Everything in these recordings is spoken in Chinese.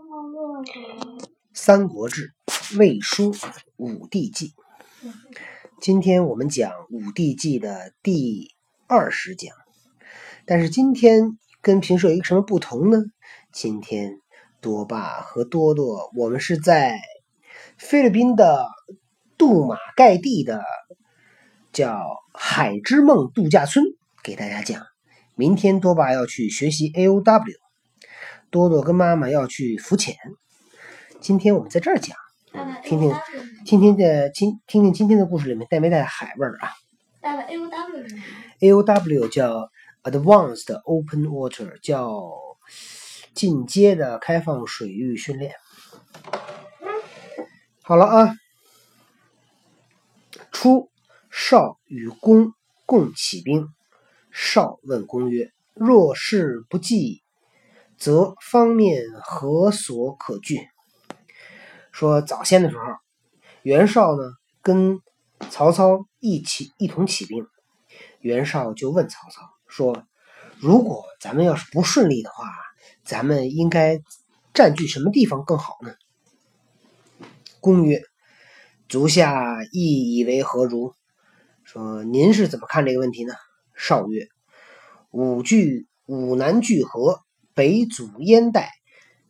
《三国志·魏书·武帝纪》，今天我们讲武帝纪的第二十讲。但是今天跟平时有一个什么不同呢？今天多爸和多多，我们是在菲律宾的杜马盖地的叫海之梦度假村给大家讲。明天多爸要去学习 A O W。多多跟妈妈要去浮潜，今天我们在这儿讲，听听听听的今听听今天的故事里面带没带海味儿啊？带了 A O W 是 A O W 叫 Advanced Open Water，叫进阶的开放水域训练。好了啊，初少与公共起兵，少问公曰：“若是不济。”则方面何所可惧？说早先的时候，袁绍呢跟曹操一起一同起兵，袁绍就问曹操说：“如果咱们要是不顺利的话，咱们应该占据什么地方更好呢？”公曰：“足下亦以为何如？”说您是怎么看这个问题呢？绍曰：“五拒五难聚合。”北阻燕代，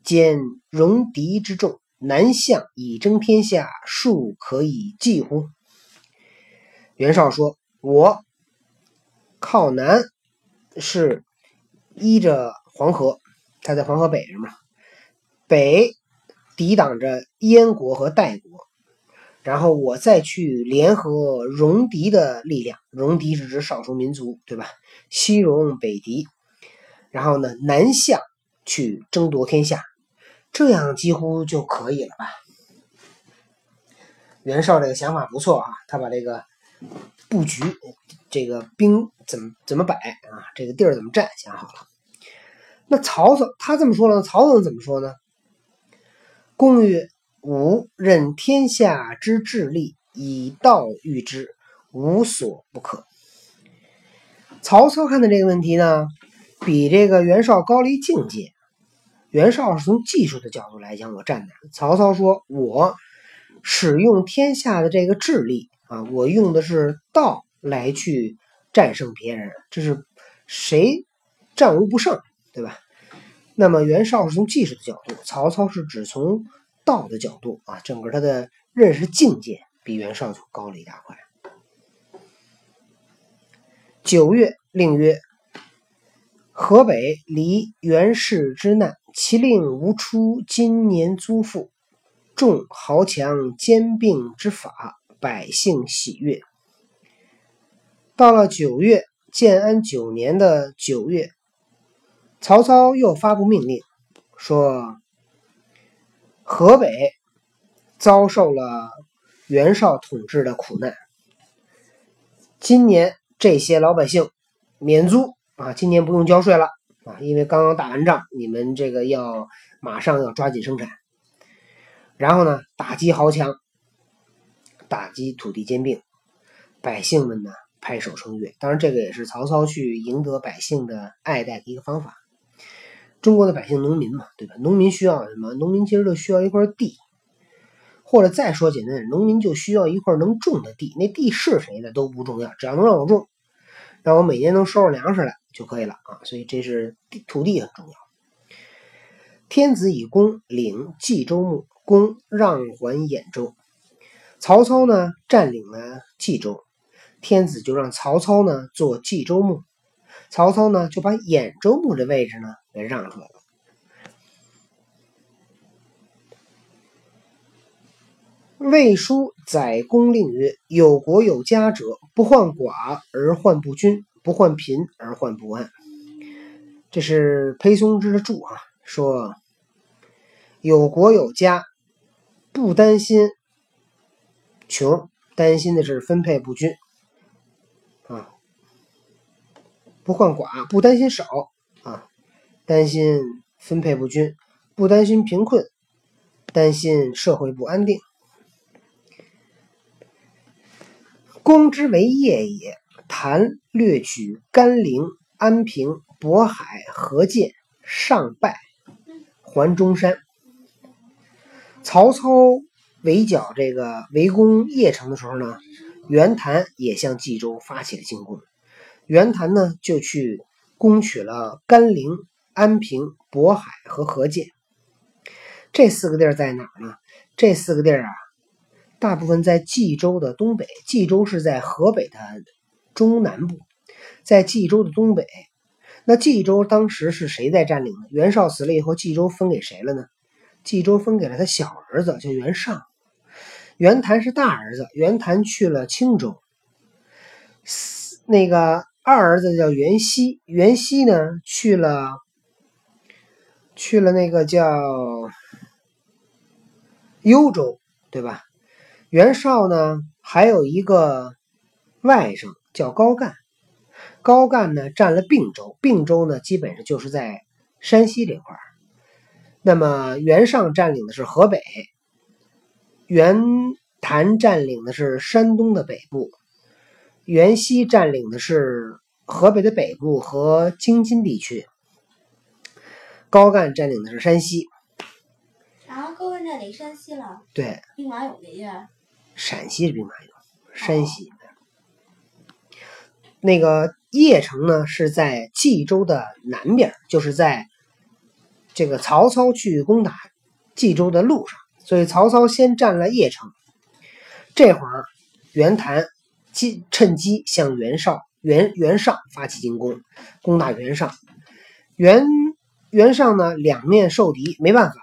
兼戎狄之众，南向以争天下，庶可以济乎？袁绍说：“我靠南是依着黄河，他在黄河北上嘛，北抵挡着燕国和代国，然后我再去联合戎狄的力量，戎狄是指少数民族，对吧？西戎北狄。”然后呢，南向去争夺天下，这样几乎就可以了吧？袁绍这个想法不错啊，他把这个布局、这个兵怎么怎么摆啊，这个地儿怎么占想好了。那曹操他这么说了，曹操怎么说呢？公曰：“吾任天下之治力，以道御之，无所不可。”曹操看的这个问题呢？比这个袁绍高了一境界。袁绍是从技术的角度来讲，我站哪？曹操说：“我使用天下的这个智力啊，我用的是道来去战胜别人，这是谁战无不胜，对吧？”那么袁绍是从技术的角度，曹操是只从道的角度啊，整个他的认识境界比袁绍就高了一大块。九月，令曰。河北离袁氏之难，其令无出今年租赋，众豪强兼并之法，百姓喜悦。到了九月，建安九年的九月，曹操又发布命令，说河北遭受了袁绍统治的苦难，今年这些老百姓免租。啊，今年不用交税了啊，因为刚刚打完仗，你们这个要马上要抓紧生产。然后呢，打击豪强，打击土地兼并，百姓们呢拍手称悦。当然，这个也是曹操去赢得百姓的爱戴的一个方法。中国的百姓，农民嘛，对吧？农民需要什么？农民其实就需要一块地，或者再说简单点，农民就需要一块能种的地。那地是谁的都不重要，只要能让我种，让我每年能收着粮食来。就可以了啊，所以这是土地很重要。天子以公领冀州牧，公让还兖州。曹操呢占领了冀州，天子就让曹操呢做冀州牧，曹操呢就把兖州牧的位置呢给让出来了。魏书载公令曰：“有国有家者，不患寡而患不均。”不患贫而患不安，这是裴松之的注啊。说有国有家，不担心穷，担心的是分配不均啊。不患寡，不担心少啊，担心分配不均，不担心贫困，担心社会不安定。公之为业也。谭略取甘陵、安平、渤海、河间，上败还中山。曹操围剿这个围攻邺城的时候呢，袁谭也向冀州发起了进攻。袁谭呢就去攻取了甘陵、安平、渤海和河间。这四个地儿在哪儿呢？这四个地儿啊，大部分在冀州的东北。冀州是在河北的中南部，在冀州的东北。那冀州当时是谁在占领呢？袁绍死了以后，冀州分给谁了呢？冀州分给了他小儿子，叫袁尚。袁谭是大儿子，袁谭去了青州。那个二儿子叫袁熙，袁熙呢去了去了那个叫幽州，对吧？袁绍呢还有一个外甥叫高干。高干呢占了并州，并州呢基本上就是在山西这块儿。那么袁尚占领的是河北，袁谭占领的是山东的北部，袁熙占领的是河北的北部和京津地区，高干占领的是山西。然后高干占领山西了。对。兵马俑那地陕西是兵马俑，山西。那个邺城呢，是在冀州的南边，就是在这个曹操去攻打冀州的路上，所以曹操先占了邺城。这会儿，袁谭机趁机向袁绍、袁袁尚发起进攻，攻打袁尚。袁袁尚呢，两面受敌，没办法，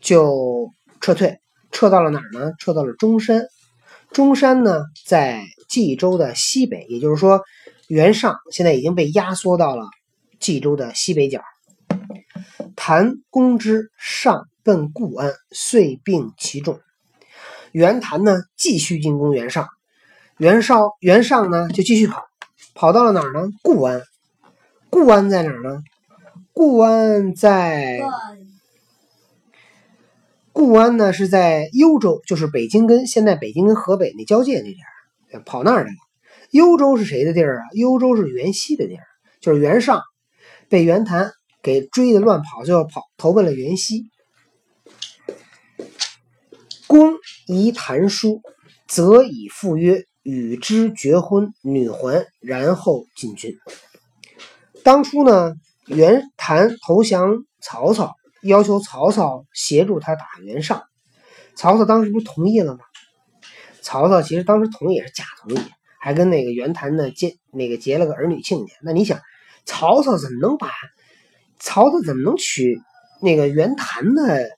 就撤退，撤到了哪儿呢？撤到了中山。中山呢，在冀州的西北，也就是说，袁尚现在已经被压缩到了冀州的西北角。谭攻之，上奔固安，遂并其众。袁谭呢，继续进攻袁尚，袁绍、袁尚呢，就继续跑，跑到了哪儿呢？固安。固安在哪儿呢？固安在。固安呢是在幽州，就是北京跟现在北京跟河北那交界那点儿，跑那儿去了。幽州是谁的地儿啊？幽州是袁熙的地儿，就是袁尚被袁谭给追的乱跑，就要跑投奔了袁熙。公疑谭书，则以赴约，与之绝婚，女还，然后进军。当初呢，袁谭投降曹操。要求曹操协助他打袁尚，曹操当时不同意了吗？曹操其实当时同意也是假同意，还跟那个袁谭呢结那个结了个儿女亲家。那你想，曹操怎么能把曹操怎么能娶那个袁谭的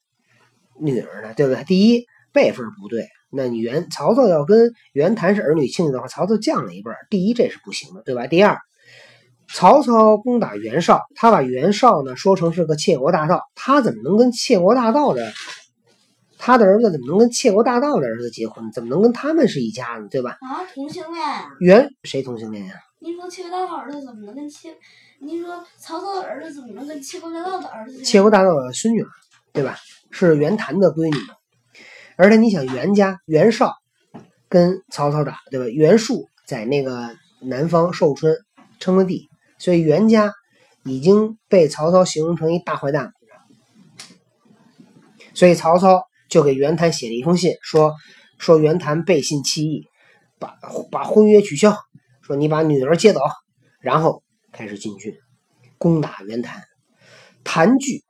女儿呢？对不对？第一辈分不对，那你袁曹操要跟袁谭是儿女亲家的话，曹操降了一辈儿，第一这是不行的，对吧？第二。曹操攻打袁绍，他把袁绍呢说成是个窃国大盗，他怎么能跟窃国大盗的他的儿子怎么能跟窃国大盗的儿子结婚？怎么能跟他们是一家呢？对吧？啊，同性恋。袁谁同性恋呀？您说窃国大盗儿子怎么能跟窃？您说曹操的儿子怎么能跟窃国大盗的儿子？窃国大盗的孙女，对吧？是袁谭的闺女。而且你想，袁家袁绍跟曹操打，对吧？袁术在那个南方寿春称了帝。所以袁家已经被曹操形容成一大坏蛋，所以曹操就给袁谭写了一封信，说说袁谭背信弃义，把把婚约取消，说你把女儿接走，然后开始进军攻打袁谭。谭据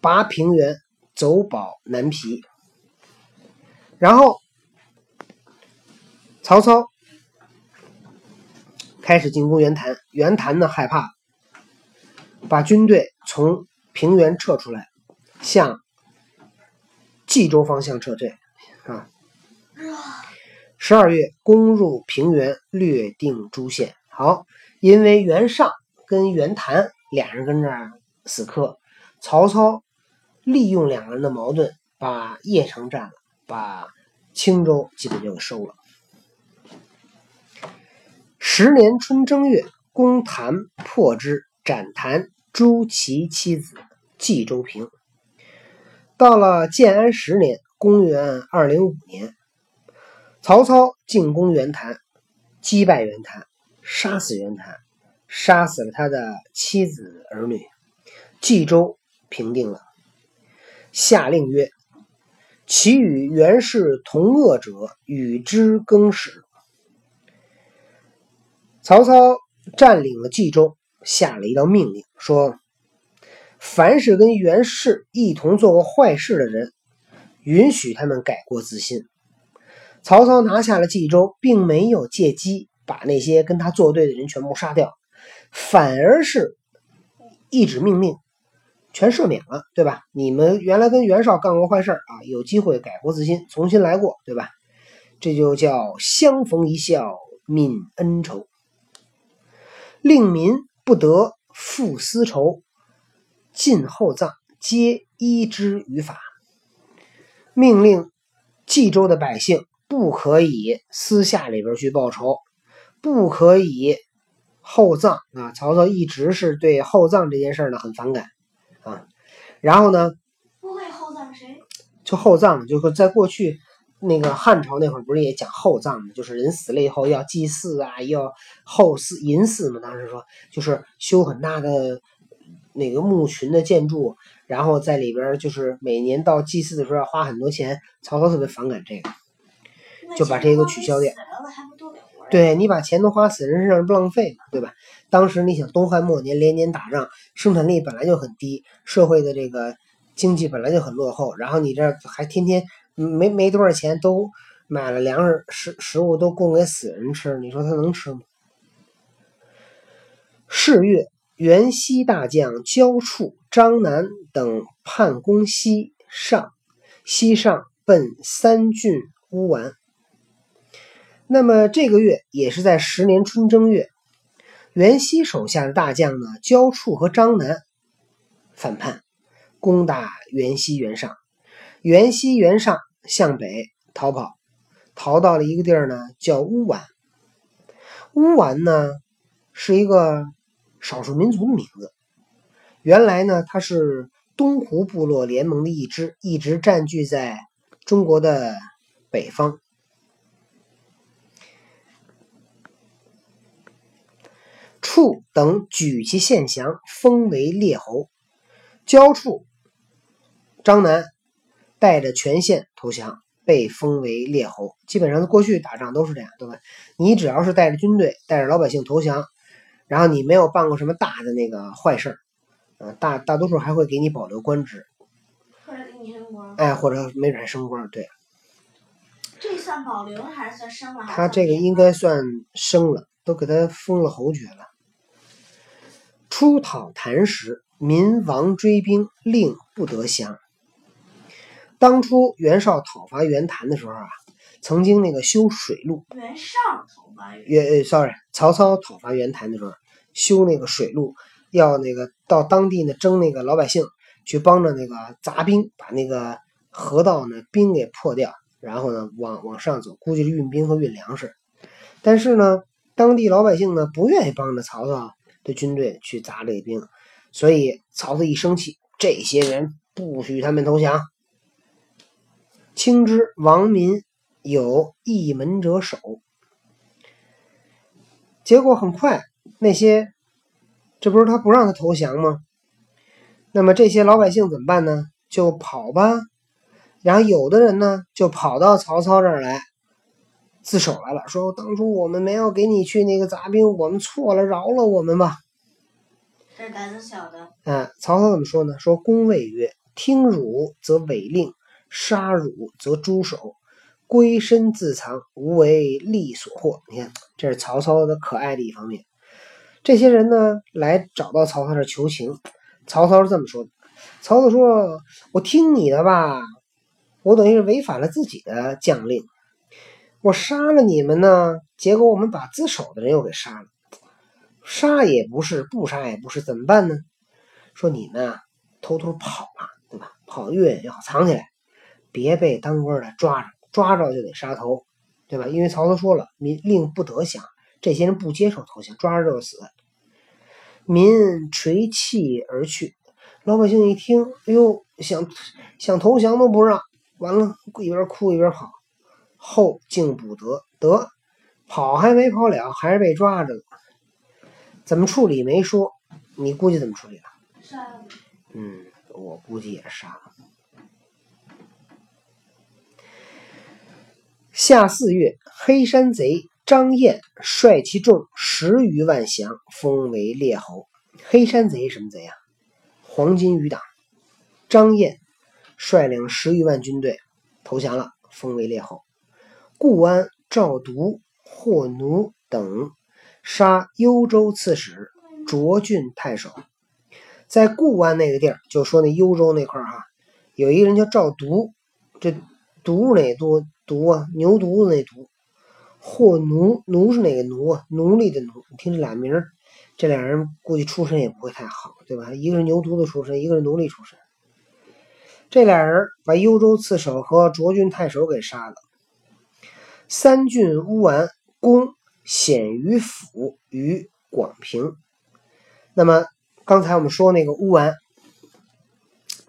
拔平原，走保南皮，然后曹操。开始进攻袁谭，袁谭呢害怕，把军队从平原撤出来，向冀州方向撤退。啊，十二月攻入平原，略定诸县。好，因为袁尚跟袁谭俩人跟这儿死磕，曹操利用两个人的矛盾，把邺城占了，把青州基本就给收了。十年春正月，公谭破之，斩谭，诛其妻子，冀州平。到了建安十年，公元二零五年，曹操进攻袁谭，击败袁谭，杀死袁谭，杀死了他的妻子儿女，冀州平定了。下令曰：“其与袁氏同恶者，与之更始。曹操占领了冀州，下了一道命令，说：凡是跟袁氏一同做过坏事的人，允许他们改过自新。曹操拿下了冀州，并没有借机把那些跟他作对的人全部杀掉，反而是一纸命令，全赦免了，对吧？你们原来跟袁绍干过坏事啊，有机会改过自新，重新来过，对吧？这就叫相逢一笑泯恩仇。令民不得复私仇，尽厚葬皆依之于法。命令冀州的百姓不可以私下里边去报仇，不可以厚葬啊！曹操一直是对厚葬这件事呢很反感啊。然后呢，不会厚葬谁？就厚葬，就是在过去。那个汉朝那会儿不是也讲厚葬吗？就是人死了以后要祭祀啊，要厚祀银祀嘛。当时说就是修很大的那个墓群的建筑，然后在里边就是每年到祭祀的时候要花很多钱。曹操特别反感这个，就把这个取消掉。对你把钱都花死人身上不浪费嘛，对吧？当时你想东汉末年连年打仗，生产力本来就很低，社会的这个经济本来就很落后，然后你这还天天。没没多少钱，都买了粮食食食物，都供给死人吃，你说他能吃吗？是月，袁熙大将焦触、张南等叛攻西上，西上奔三郡乌丸。那么这个月也是在十年春正月，袁熙手下的大将呢，焦触和张南反叛，攻打袁熙、袁尚。原西原上向北逃跑，逃到了一个地儿呢，叫乌丸。乌丸呢是一个少数民族的名字。原来呢，它是东湖部落联盟的一支，一直占据在中国的北方。处等举其县降，封为列侯。交处张南。带着全县投降，被封为列侯。基本上，过去打仗都是这样，对吧？你只要是带着军队、带着老百姓投降，然后你没有办过什么大的那个坏事儿，大大多数还会给你保留官职，或者给你升官。哎，或者没准还升官。对，这算保留还是算升了？他这个应该算升了，都给他封了侯爵了。出讨谭时，民王追兵，令不得降。当初袁绍讨伐袁谭的时候啊，曾经那个修水路。袁绍讨伐袁，sorry，曹操讨伐袁谭的时候，修那个水路，要那个到当地呢征那个老百姓，去帮着那个杂兵把那个河道呢冰给破掉，然后呢往往上走，估计是运兵和运粮食。但是呢，当地老百姓呢不愿意帮着曹操的军队去砸这兵，所以曹操一生气，这些人不许他们投降。清之王民有一门者守，结果很快那些，这不是他不让他投降吗？那么这些老百姓怎么办呢？就跑吧。然后有的人呢，就跑到曹操这儿来自首来了，说当初我们没有给你去那个杂兵，我们错了，饶了我们吧。这胆子小的。嗯，曹操怎么说呢？说公谓曰：“听汝则违令。”杀汝则诛首，归身自藏，无为利所获。你看，这是曹操的可爱的一方面。这些人呢，来找到曹操这求情。曹操是这么说的：曹操说：“我听你的吧，我等于是违反了自己的将令。我杀了你们呢，结果我们把自首的人又给杀了。杀也不是，不杀也不是，怎么办呢？说你们啊，偷偷跑了，对吧？跑越远越好，藏起来。”别被当官的抓着，抓着就得杀头，对吧？因为曹操说了，民令不得降，这些人不接受投降，抓着就是死。民垂泣而去，老百姓一听，哎呦，想想投降都不让，完了一边哭一边跑，后竟不得，得跑还没跑了，还是被抓着了。怎么处理没说，你估计怎么处理了？杀了。嗯，我估计也杀了。夏四月，黑山贼张燕率其众十余万降，封为列侯。黑山贼什么贼啊？黄巾余党。张燕率领十余万军队投降了，封为列侯。固安、赵独、霍奴等杀幽州刺史、卓郡太守。在固安那个地儿，就说那幽州那块儿哈，有一个人叫赵独，这独哪多独啊？牛犊子那犊。或奴奴是哪个奴啊？奴隶的奴。你听这俩名儿，这俩人估计出身也不会太好，对吧？一个是牛犊子出身，一个是奴隶出身。这俩人把幽州刺守和卓郡太守给杀了。三郡乌丸攻鲜于府于广平。那么刚才我们说那个乌丸，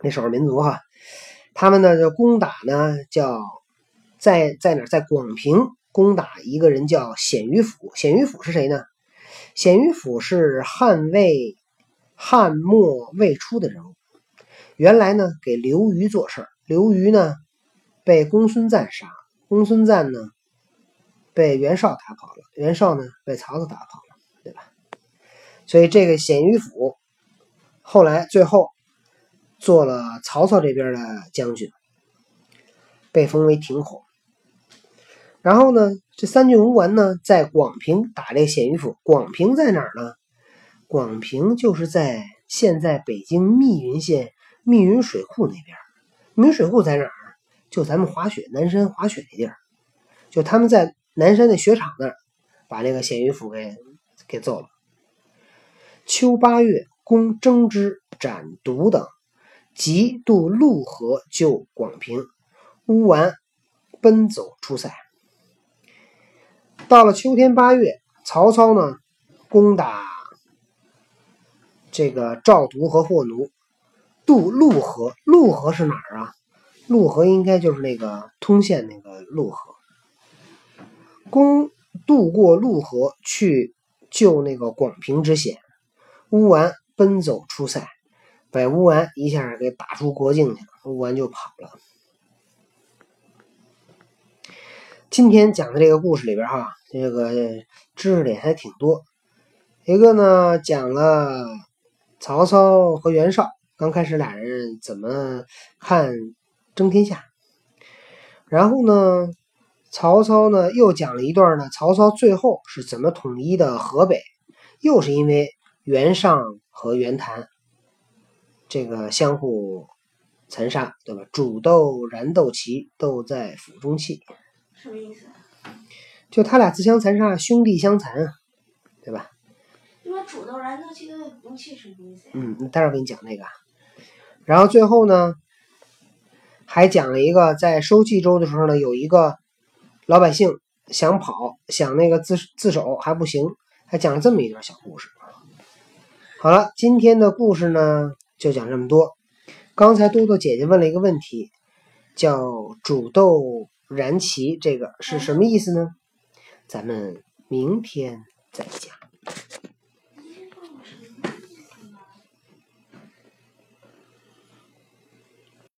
那少数民族哈，他们呢就攻打呢叫在在哪，在广平攻打一个人叫鲜于府。鲜于府是谁呢？鲜于府是汉魏汉末魏初的人物。原来呢，给刘虞做事。刘虞呢，被公孙瓒杀。公孙瓒呢，被袁绍打跑了。袁绍呢，被曹操打跑了，对吧？所以这个鲜于府，后来最后做了曹操这边的将军，被封为亭侯。然后呢，这三郡吴丸呢，在广平打这鲜于府。广平在哪儿呢？广平就是在现在北京密云县。密云水库那边，密云水库在哪儿？就咱们滑雪南山滑雪那地儿，就他们在南山那雪场那儿，把那个鲜于府给给揍了。秋八月，攻征之、斩毒等，即渡潞河救广平。乌丸奔走出塞。到了秋天八月，曹操呢攻打这个赵独和霍奴。渡潞河，潞河是哪儿啊？潞河应该就是那个通县那个潞河。攻渡过潞河去救那个广平之险，乌丸奔走出塞，把乌丸一下给打出国境去了，乌丸就跑了。今天讲的这个故事里边哈，这个知识点还挺多。一个呢，讲了曹操和袁绍。刚开始俩人怎么看争天下？然后呢，曹操呢又讲了一段呢，曹操最后是怎么统一的河北？又是因为袁尚和袁谭这个相互残杀，对吧？煮豆燃豆萁，豆在釜中泣。什么意思？就他俩自相残杀，兄弟相残啊，对吧？那么煮豆燃豆萁，豆在釜中泣什么意思？嗯，待会儿给你讲那个。然后最后呢，还讲了一个在收冀州的时候呢，有一个老百姓想跑，想那个自自首还不行，还讲了这么一段小故事。好了，今天的故事呢就讲这么多。刚才多多姐姐问了一个问题，叫“煮豆燃旗这个是什么意思呢？咱们明天再讲。